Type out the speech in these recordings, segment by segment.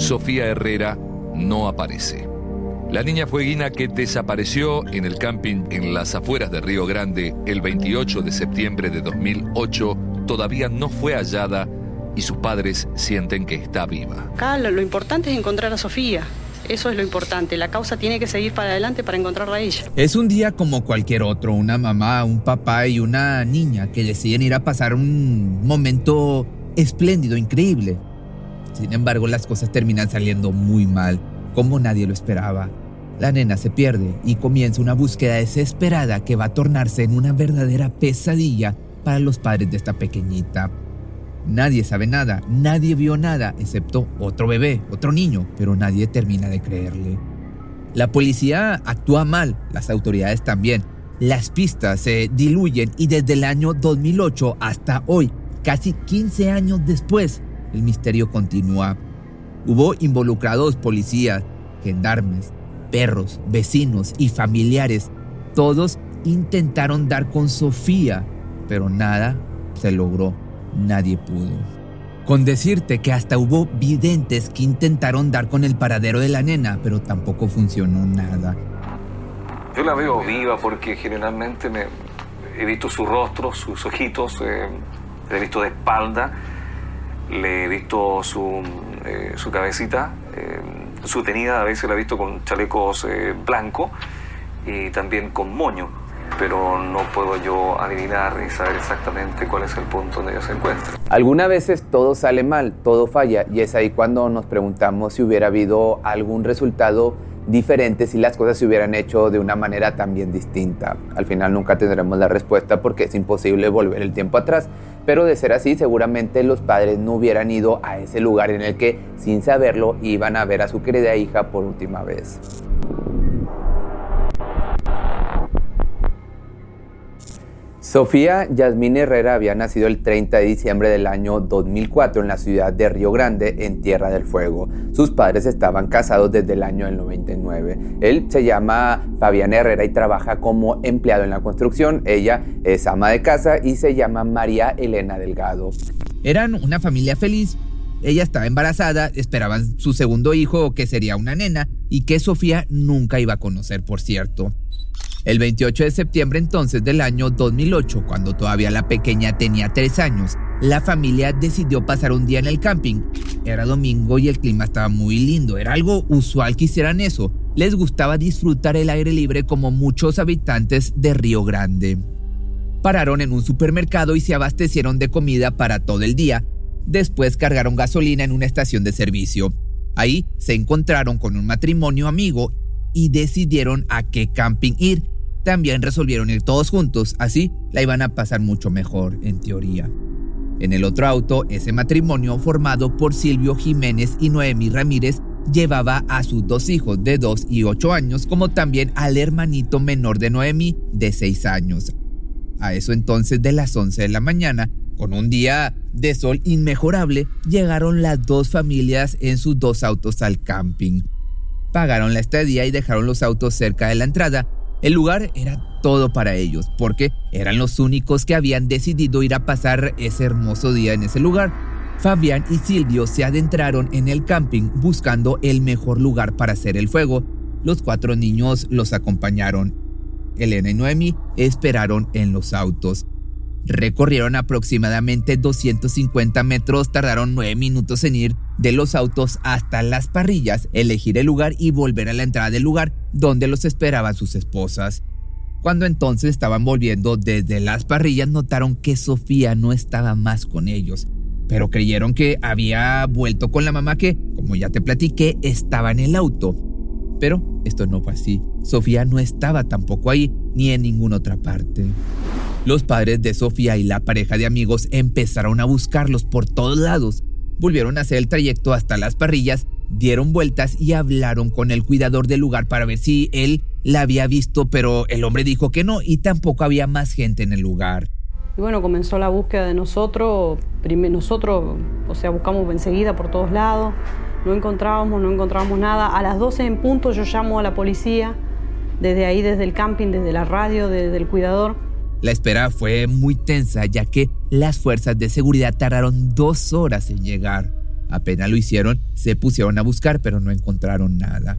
Sofía Herrera no aparece. La niña fueguina que desapareció en el camping en las afueras de Río Grande el 28 de septiembre de 2008 todavía no fue hallada y sus padres sienten que está viva. Acá lo, importante es encontrar a Sofía. Eso es lo importante. La causa tiene que seguir para adelante para encontrarla a ella. Es un día como cualquier otro. Una mamá, un papá y una niña que deciden ir a pasar un momento espléndido, increíble. Sin embargo, las cosas terminan saliendo muy mal, como nadie lo esperaba. La nena se pierde y comienza una búsqueda desesperada que va a tornarse en una verdadera pesadilla para los padres de esta pequeñita. Nadie sabe nada, nadie vio nada, excepto otro bebé, otro niño, pero nadie termina de creerle. La policía actúa mal, las autoridades también. Las pistas se diluyen y desde el año 2008 hasta hoy, casi 15 años después, el misterio continúa. Hubo involucrados policías, gendarmes, perros, vecinos y familiares. Todos intentaron dar con Sofía, pero nada se logró. Nadie pudo. Con decirte que hasta hubo videntes que intentaron dar con el paradero de la nena, pero tampoco funcionó nada. Yo la veo viva porque generalmente me, he visto su rostro, sus ojitos, eh, he visto de espalda, le he visto su, eh, su cabecita. Eh, su tenida a veces la he visto con chalecos eh, blancos y también con moño, pero no puedo yo adivinar y saber exactamente cuál es el punto donde ella se encuentra. Algunas veces todo sale mal, todo falla y es ahí cuando nos preguntamos si hubiera habido algún resultado diferente si las cosas se hubieran hecho de una manera también distinta. Al final nunca tendremos la respuesta porque es imposible volver el tiempo atrás, pero de ser así seguramente los padres no hubieran ido a ese lugar en el que sin saberlo iban a ver a su querida hija por última vez. Sofía Yasmín Herrera había nacido el 30 de diciembre del año 2004 en la ciudad de Río Grande, en Tierra del Fuego. Sus padres estaban casados desde el año del 99. Él se llama Fabián Herrera y trabaja como empleado en la construcción. Ella es ama de casa y se llama María Elena Delgado. Eran una familia feliz. Ella estaba embarazada, esperaban su segundo hijo, que sería una nena, y que Sofía nunca iba a conocer, por cierto. El 28 de septiembre entonces del año 2008, cuando todavía la pequeña tenía tres años, la familia decidió pasar un día en el camping. Era domingo y el clima estaba muy lindo, era algo usual que hicieran eso. Les gustaba disfrutar el aire libre como muchos habitantes de Río Grande. Pararon en un supermercado y se abastecieron de comida para todo el día. Después cargaron gasolina en una estación de servicio. Ahí se encontraron con un matrimonio amigo y decidieron a qué camping ir. También resolvieron ir todos juntos, así la iban a pasar mucho mejor, en teoría. En el otro auto, ese matrimonio formado por Silvio Jiménez y Noemí Ramírez llevaba a sus dos hijos de 2 y 8 años, como también al hermanito menor de Noemí de 6 años. A eso entonces de las 11 de la mañana, con un día de sol inmejorable, llegaron las dos familias en sus dos autos al camping pagaron la estadía y dejaron los autos cerca de la entrada. El lugar era todo para ellos, porque eran los únicos que habían decidido ir a pasar ese hermoso día en ese lugar. Fabián y Silvio se adentraron en el camping buscando el mejor lugar para hacer el fuego. Los cuatro niños los acompañaron. Elena y Noemi esperaron en los autos. Recorrieron aproximadamente 250 metros, tardaron 9 minutos en ir de los autos hasta las parrillas, elegir el lugar y volver a la entrada del lugar donde los esperaban sus esposas. Cuando entonces estaban volviendo desde las parrillas notaron que Sofía no estaba más con ellos, pero creyeron que había vuelto con la mamá que, como ya te platiqué, estaba en el auto. Pero esto no fue así. Sofía no estaba tampoco ahí ni en ninguna otra parte. Los padres de Sofía y la pareja de amigos empezaron a buscarlos por todos lados. Volvieron a hacer el trayecto hasta las parrillas, dieron vueltas y hablaron con el cuidador del lugar para ver si él la había visto, pero el hombre dijo que no y tampoco había más gente en el lugar. Y bueno, comenzó la búsqueda de nosotros. Nosotros, o sea, buscamos enseguida por todos lados. No encontrábamos, no encontrábamos nada. A las 12 en punto yo llamo a la policía, desde ahí, desde el camping, desde la radio, desde el cuidador la espera fue muy tensa ya que las fuerzas de seguridad tardaron dos horas en llegar. Apenas lo hicieron, se pusieron a buscar, pero no encontraron nada.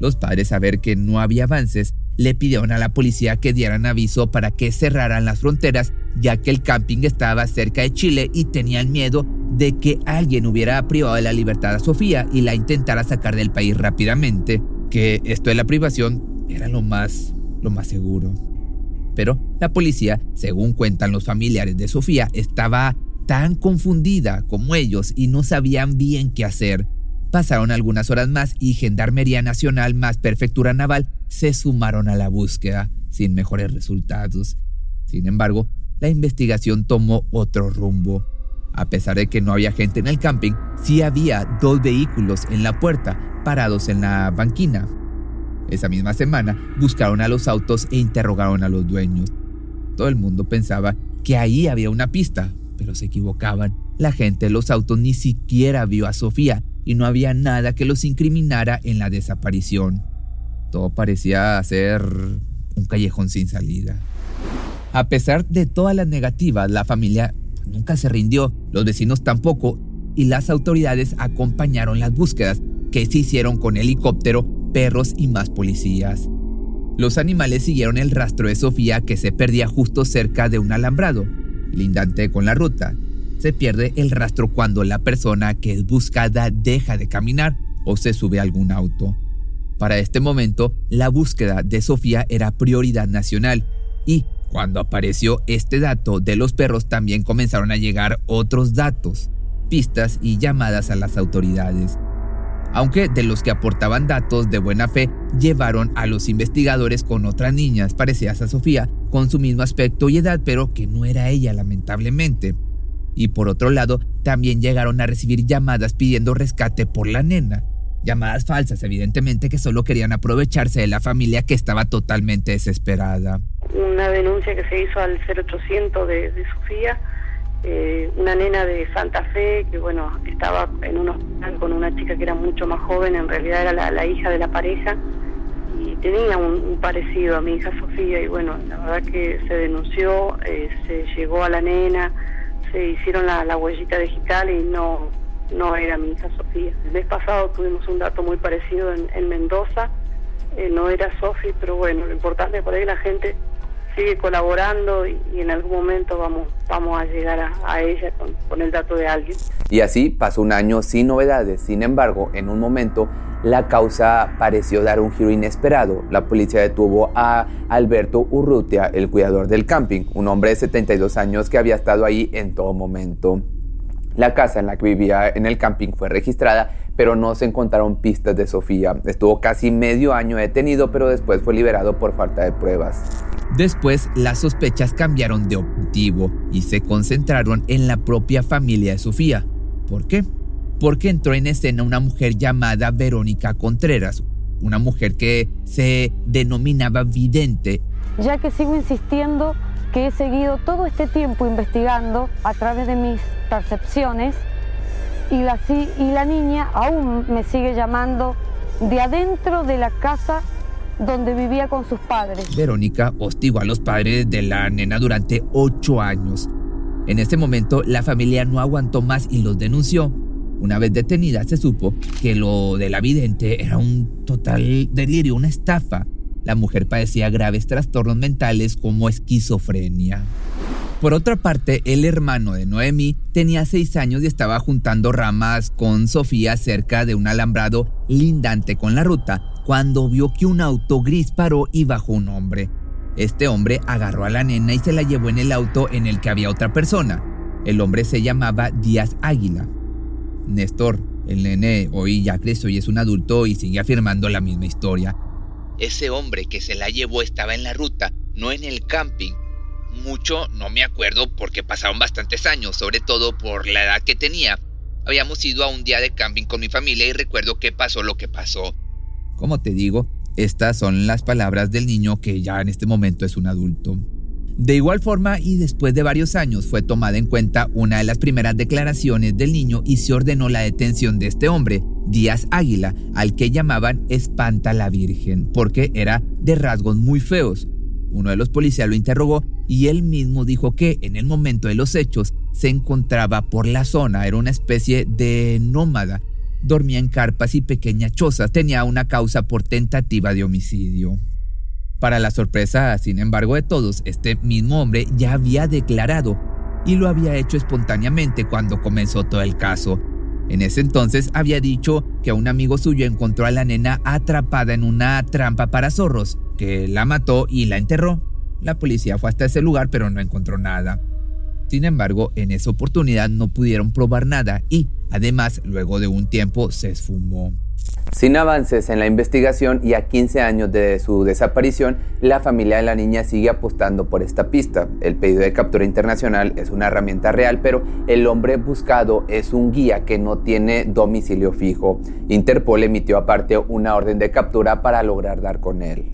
Los padres, a ver que no había avances, le pidieron a la policía que dieran aviso para que cerraran las fronteras, ya que el camping estaba cerca de Chile y tenían miedo de que alguien hubiera privado de la libertad a Sofía y la intentara sacar del país rápidamente, que esto de la privación era lo más, lo más seguro. Pero la policía, según cuentan los familiares de Sofía, estaba tan confundida como ellos y no sabían bien qué hacer. Pasaron algunas horas más y Gendarmería Nacional más Prefectura Naval se sumaron a la búsqueda, sin mejores resultados. Sin embargo, la investigación tomó otro rumbo. A pesar de que no había gente en el camping, sí había dos vehículos en la puerta, parados en la banquina. Esa misma semana buscaron a los autos e interrogaron a los dueños. Todo el mundo pensaba que ahí había una pista, pero se equivocaban. La gente de los autos ni siquiera vio a Sofía y no había nada que los incriminara en la desaparición. Todo parecía ser un callejón sin salida. A pesar de todas las negativas, la familia nunca se rindió, los vecinos tampoco, y las autoridades acompañaron las búsquedas que se hicieron con helicóptero, perros y más policías. Los animales siguieron el rastro de Sofía que se perdía justo cerca de un alambrado lindante con la ruta. Se pierde el rastro cuando la persona que es buscada deja de caminar o se sube a algún auto. Para este momento, la búsqueda de Sofía era prioridad nacional y cuando apareció este dato de los perros también comenzaron a llegar otros datos, pistas y llamadas a las autoridades. Aunque de los que aportaban datos de buena fe llevaron a los investigadores con otras niñas parecidas a Sofía con su mismo aspecto y edad, pero que no era ella lamentablemente. Y por otro lado, también llegaron a recibir llamadas pidiendo rescate por la nena. Llamadas falsas, evidentemente, que solo querían aprovecharse de la familia que estaba totalmente desesperada. Una denuncia que se hizo al 0800 de, Sofía, eh, una nena de Santa Fe que, bueno, estaba en un hospital con una chica que era mucho más joven, en realidad era la hija de la pareja y tenía un, parecido a mi hija Sofía y bueno, la verdad que se denunció, eh, se llegó a la nena, se hicieron la, huellita digital y no, no era mi hija Sofía. El mes pasado tuvimos un dato muy parecido en, Mendoza, eh, no era Sofía, pero bueno, lo importante por ahí la gente sigue colaborando y, en algún momento vamos, vamos a llegar a, ella con, con el dato de alguien. Y así pasó un año sin novedades, sin embargo, en un momento la causa pareció dar un giro inesperado. La policía detuvo a Alberto Urrutia, el cuidador del camping, un hombre de 72 años que había estado ahí en todo momento. La casa en la que vivía en el camping fue registrada, pero no se encontraron pistas de Sofía. Estuvo casi medio año detenido, pero después fue liberado por falta de pruebas. Después, las sospechas cambiaron de objetivo y se concentraron en la propia familia de Sofía. ¿Por qué? porque entró en escena una mujer llamada Verónica Contreras, una mujer que se denominaba vidente. Ya que sigo insistiendo que he seguido todo este tiempo investigando a través de mis percepciones y la, y la niña aún me sigue llamando de adentro de la casa donde vivía con sus padres. Verónica hostigó a los padres de la nena durante ocho años. En este momento la familia no aguantó más y los denunció. Una vez detenida, se supo que lo de la vidente era un total delirio, una estafa. La mujer padecía graves trastornos mentales como esquizofrenia. Por otra parte, el hermano de Noemí tenía seis años y estaba juntando ramas con Sofía cerca de un alambrado lindante con la ruta cuando vio que un auto gris paró y bajó un hombre. Este hombre agarró a la nena y se la llevó en el auto en el que había otra persona. El hombre se llamaba Díaz Águila. Néstor, el nene hoy ya creció y es un adulto y sigue afirmando la misma historia. Ese hombre que se la llevó estaba en la ruta, no en el camping. Mucho no me acuerdo porque pasaron bastantes años, sobre todo por la edad que tenía. Habíamos ido a un día de camping con mi familia y recuerdo que pasó lo que pasó. Como te digo, estas son las palabras del niño que ya en este momento es un adulto. De igual forma, y después de varios años, fue tomada en cuenta una de las primeras declaraciones del niño y se ordenó la detención de este hombre, Díaz Águila, al que llamaban Espanta la Virgen, porque era de rasgos muy feos. Uno de los policías lo interrogó y él mismo dijo que en el momento de los hechos se encontraba por la zona, era una especie de nómada, dormía en carpas y pequeñas chozas, tenía una causa por tentativa de homicidio. Para la sorpresa, sin embargo, de todos, este mismo hombre ya había declarado y lo había hecho espontáneamente cuando comenzó todo el caso. En ese entonces había dicho que un amigo suyo encontró a la nena atrapada en una trampa para zorros, que la mató y la enterró. La policía fue hasta ese lugar pero no encontró nada. Sin embargo, en esa oportunidad no pudieron probar nada y, además, luego de un tiempo se esfumó. Sin avances en la investigación y a 15 años de su desaparición, la familia de la niña sigue apostando por esta pista. El pedido de captura internacional es una herramienta real, pero el hombre buscado es un guía que no tiene domicilio fijo. Interpol emitió aparte una orden de captura para lograr dar con él.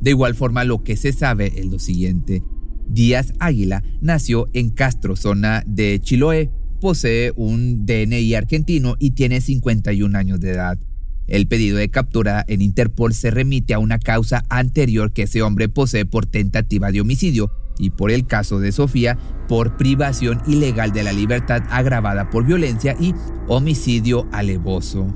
De igual forma, lo que se sabe es lo siguiente. Díaz Águila nació en Castro, zona de Chiloé, posee un DNI argentino y tiene 51 años de edad. El pedido de captura en Interpol se remite a una causa anterior que ese hombre posee por tentativa de homicidio y por el caso de Sofía por privación ilegal de la libertad agravada por violencia y homicidio alevoso.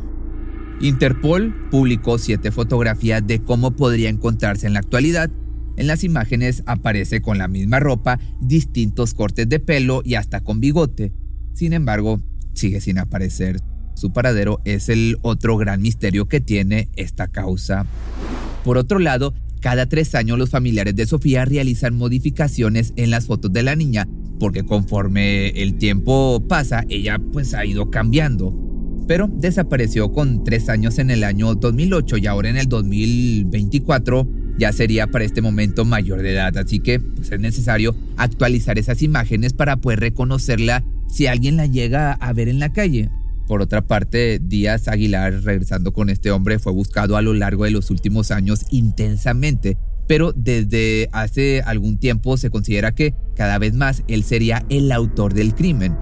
Interpol publicó siete fotografías de cómo podría encontrarse en la actualidad. En las imágenes aparece con la misma ropa, distintos cortes de pelo y hasta con bigote. Sin embargo, sigue sin aparecer. Su paradero es el otro gran misterio que tiene esta causa. Por otro lado, cada tres años los familiares de Sofía realizan modificaciones en las fotos de la niña, porque conforme el tiempo pasa, ella pues ha ido cambiando. Pero desapareció con tres años en el año 2008 y ahora en el 2024 ya sería para este momento mayor de edad, así que pues, es necesario actualizar esas imágenes para poder reconocerla si alguien la llega a ver en la calle. Por otra parte, Díaz Aguilar, regresando con este hombre, fue buscado a lo largo de los últimos años intensamente, pero desde hace algún tiempo se considera que cada vez más él sería el autor del crimen.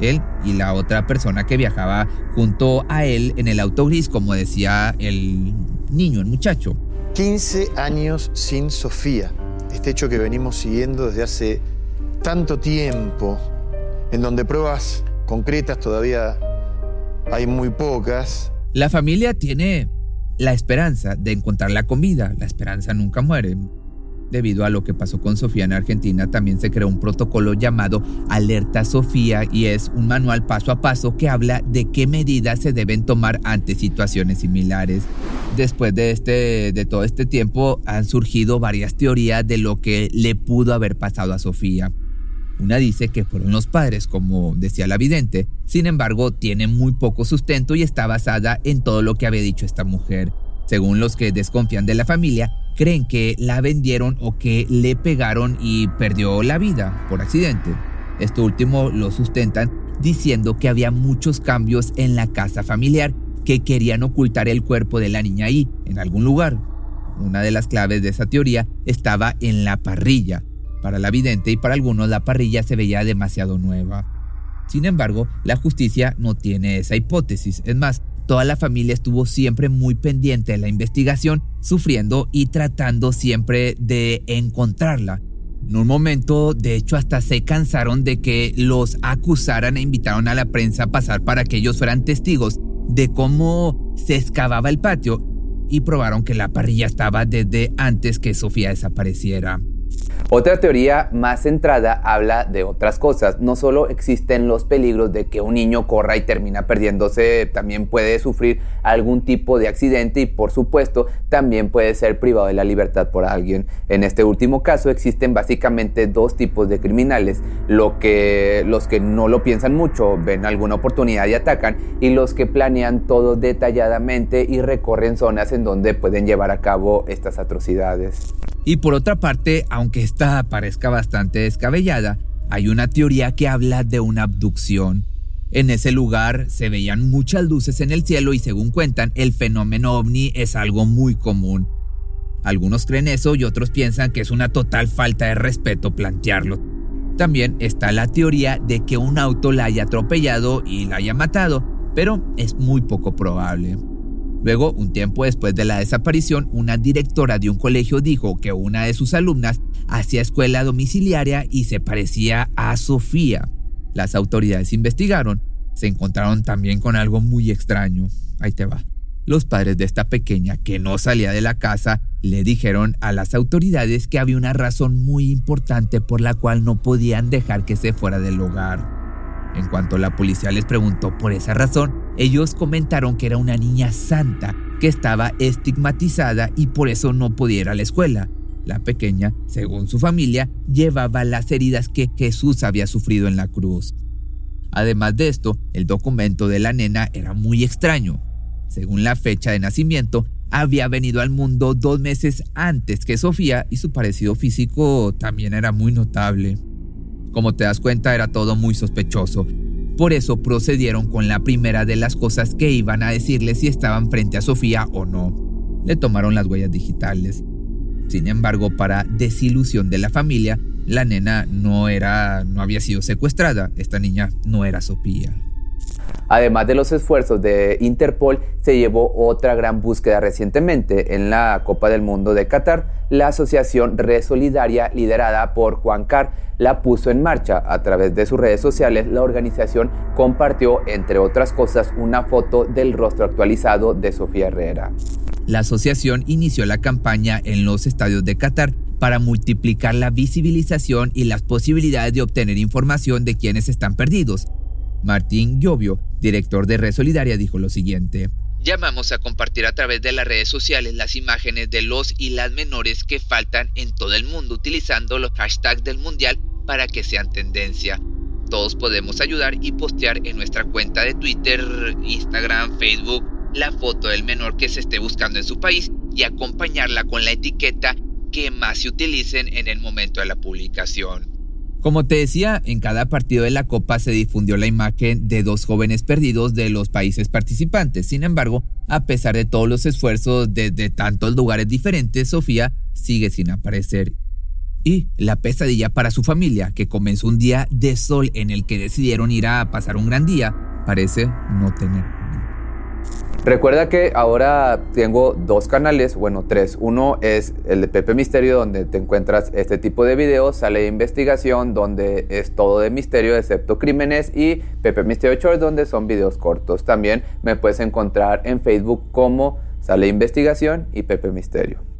Él y la otra persona que viajaba junto a él en el auto gris, como decía el niño, el muchacho. 15 años sin Sofía. Este hecho que venimos siguiendo desde hace tanto tiempo, en donde pruebas concretas todavía hay muy pocas. La familia tiene la esperanza de encontrar la comida. La esperanza nunca muere. Debido a lo que pasó con Sofía en Argentina, también se creó un protocolo llamado Alerta Sofía y es un manual paso a paso que habla de qué medidas se deben tomar ante situaciones similares. Después de, este, de todo este tiempo han surgido varias teorías de lo que le pudo haber pasado a Sofía. Una dice que fueron los padres, como decía la vidente, sin embargo tiene muy poco sustento y está basada en todo lo que había dicho esta mujer. Según los que desconfían de la familia, creen que la vendieron o que le pegaron y perdió la vida por accidente. Esto último lo sustentan diciendo que había muchos cambios en la casa familiar que querían ocultar el cuerpo de la niña ahí, en algún lugar. Una de las claves de esa teoría estaba en la parrilla, para la vidente y para algunos la parrilla se veía demasiado nueva. Sin embargo, la justicia no tiene esa hipótesis. Es más, toda la familia estuvo siempre muy pendiente de la investigación, sufriendo y tratando siempre de encontrarla. En un momento, de hecho, hasta se cansaron de que los acusaran e invitaron a la prensa a pasar para que ellos fueran testigos de cómo se excavaba el patio y probaron que la parrilla estaba desde antes que Sofía desapareciera. Otra teoría más centrada habla de otras cosas. No solo existen los peligros de que un niño corra y termina perdiéndose, también puede sufrir algún tipo de accidente y por supuesto también puede ser privado de la libertad por alguien. En este último caso existen básicamente dos tipos de criminales. Lo que, los que no lo piensan mucho, ven alguna oportunidad y atacan y los que planean todo detalladamente y recorren zonas en donde pueden llevar a cabo estas atrocidades. Y por otra parte, aunque esta parezca bastante descabellada, hay una teoría que habla de una abducción. En ese lugar se veían muchas luces en el cielo y según cuentan, el fenómeno ovni es algo muy común. Algunos creen eso y otros piensan que es una total falta de respeto plantearlo. También está la teoría de que un auto la haya atropellado y la haya matado, pero es muy poco probable. Luego, un tiempo después de la desaparición, una directora de un colegio dijo que una de sus alumnas hacía escuela domiciliaria y se parecía a Sofía. Las autoridades investigaron. Se encontraron también con algo muy extraño. Ahí te va. Los padres de esta pequeña que no salía de la casa le dijeron a las autoridades que había una razón muy importante por la cual no podían dejar que se fuera del hogar. En cuanto la policía les preguntó por esa razón, ellos comentaron que era una niña santa que estaba estigmatizada y por eso no podía ir a la escuela. La pequeña, según su familia, llevaba las heridas que Jesús había sufrido en la cruz. Además de esto, el documento de la nena era muy extraño. Según la fecha de nacimiento, había venido al mundo dos meses antes que Sofía y su parecido físico también era muy notable. Como te das cuenta, era todo muy sospechoso. Por eso procedieron con la primera de las cosas que iban a decirle si estaban frente a Sofía o no. Le tomaron las huellas digitales. Sin embargo, para desilusión de la familia, la nena no era no había sido secuestrada, esta niña no era Sofía. Además de los esfuerzos de Interpol, se llevó otra gran búsqueda recientemente en la Copa del Mundo de Qatar. La asociación Red Solidaria, liderada por Juan Carr, la puso en marcha. A través de sus redes sociales, la organización compartió, entre otras cosas, una foto del rostro actualizado de Sofía Herrera. La asociación inició la campaña en los estadios de Qatar para multiplicar la visibilización y las posibilidades de obtener información de quienes están perdidos. Martín Giovio, director de Red Solidaria, dijo lo siguiente. Llamamos a compartir a través de las redes sociales las imágenes de los y las menores que faltan en todo el mundo utilizando los hashtags del mundial para que sean tendencia. Todos podemos ayudar y postear en nuestra cuenta de Twitter, Instagram, Facebook la foto del menor que se esté buscando en su país y acompañarla con la etiqueta que más se utilicen en el momento de la publicación. Como te decía, en cada partido de la Copa se difundió la imagen de dos jóvenes perdidos de los países participantes. Sin embargo, a pesar de todos los esfuerzos desde tantos lugares diferentes, Sofía sigue sin aparecer. Y la pesadilla para su familia, que comenzó un día de sol en el que decidieron ir a pasar un gran día, parece no tener Recuerda que ahora tengo dos canales, bueno, tres. Uno es el de Pepe Misterio, donde te encuentras este tipo de videos, sale de investigación, donde es todo de misterio, excepto crímenes, y Pepe Misterio Short, donde son videos cortos. También me puedes encontrar en Facebook como Sale de Investigación y Pepe Misterio.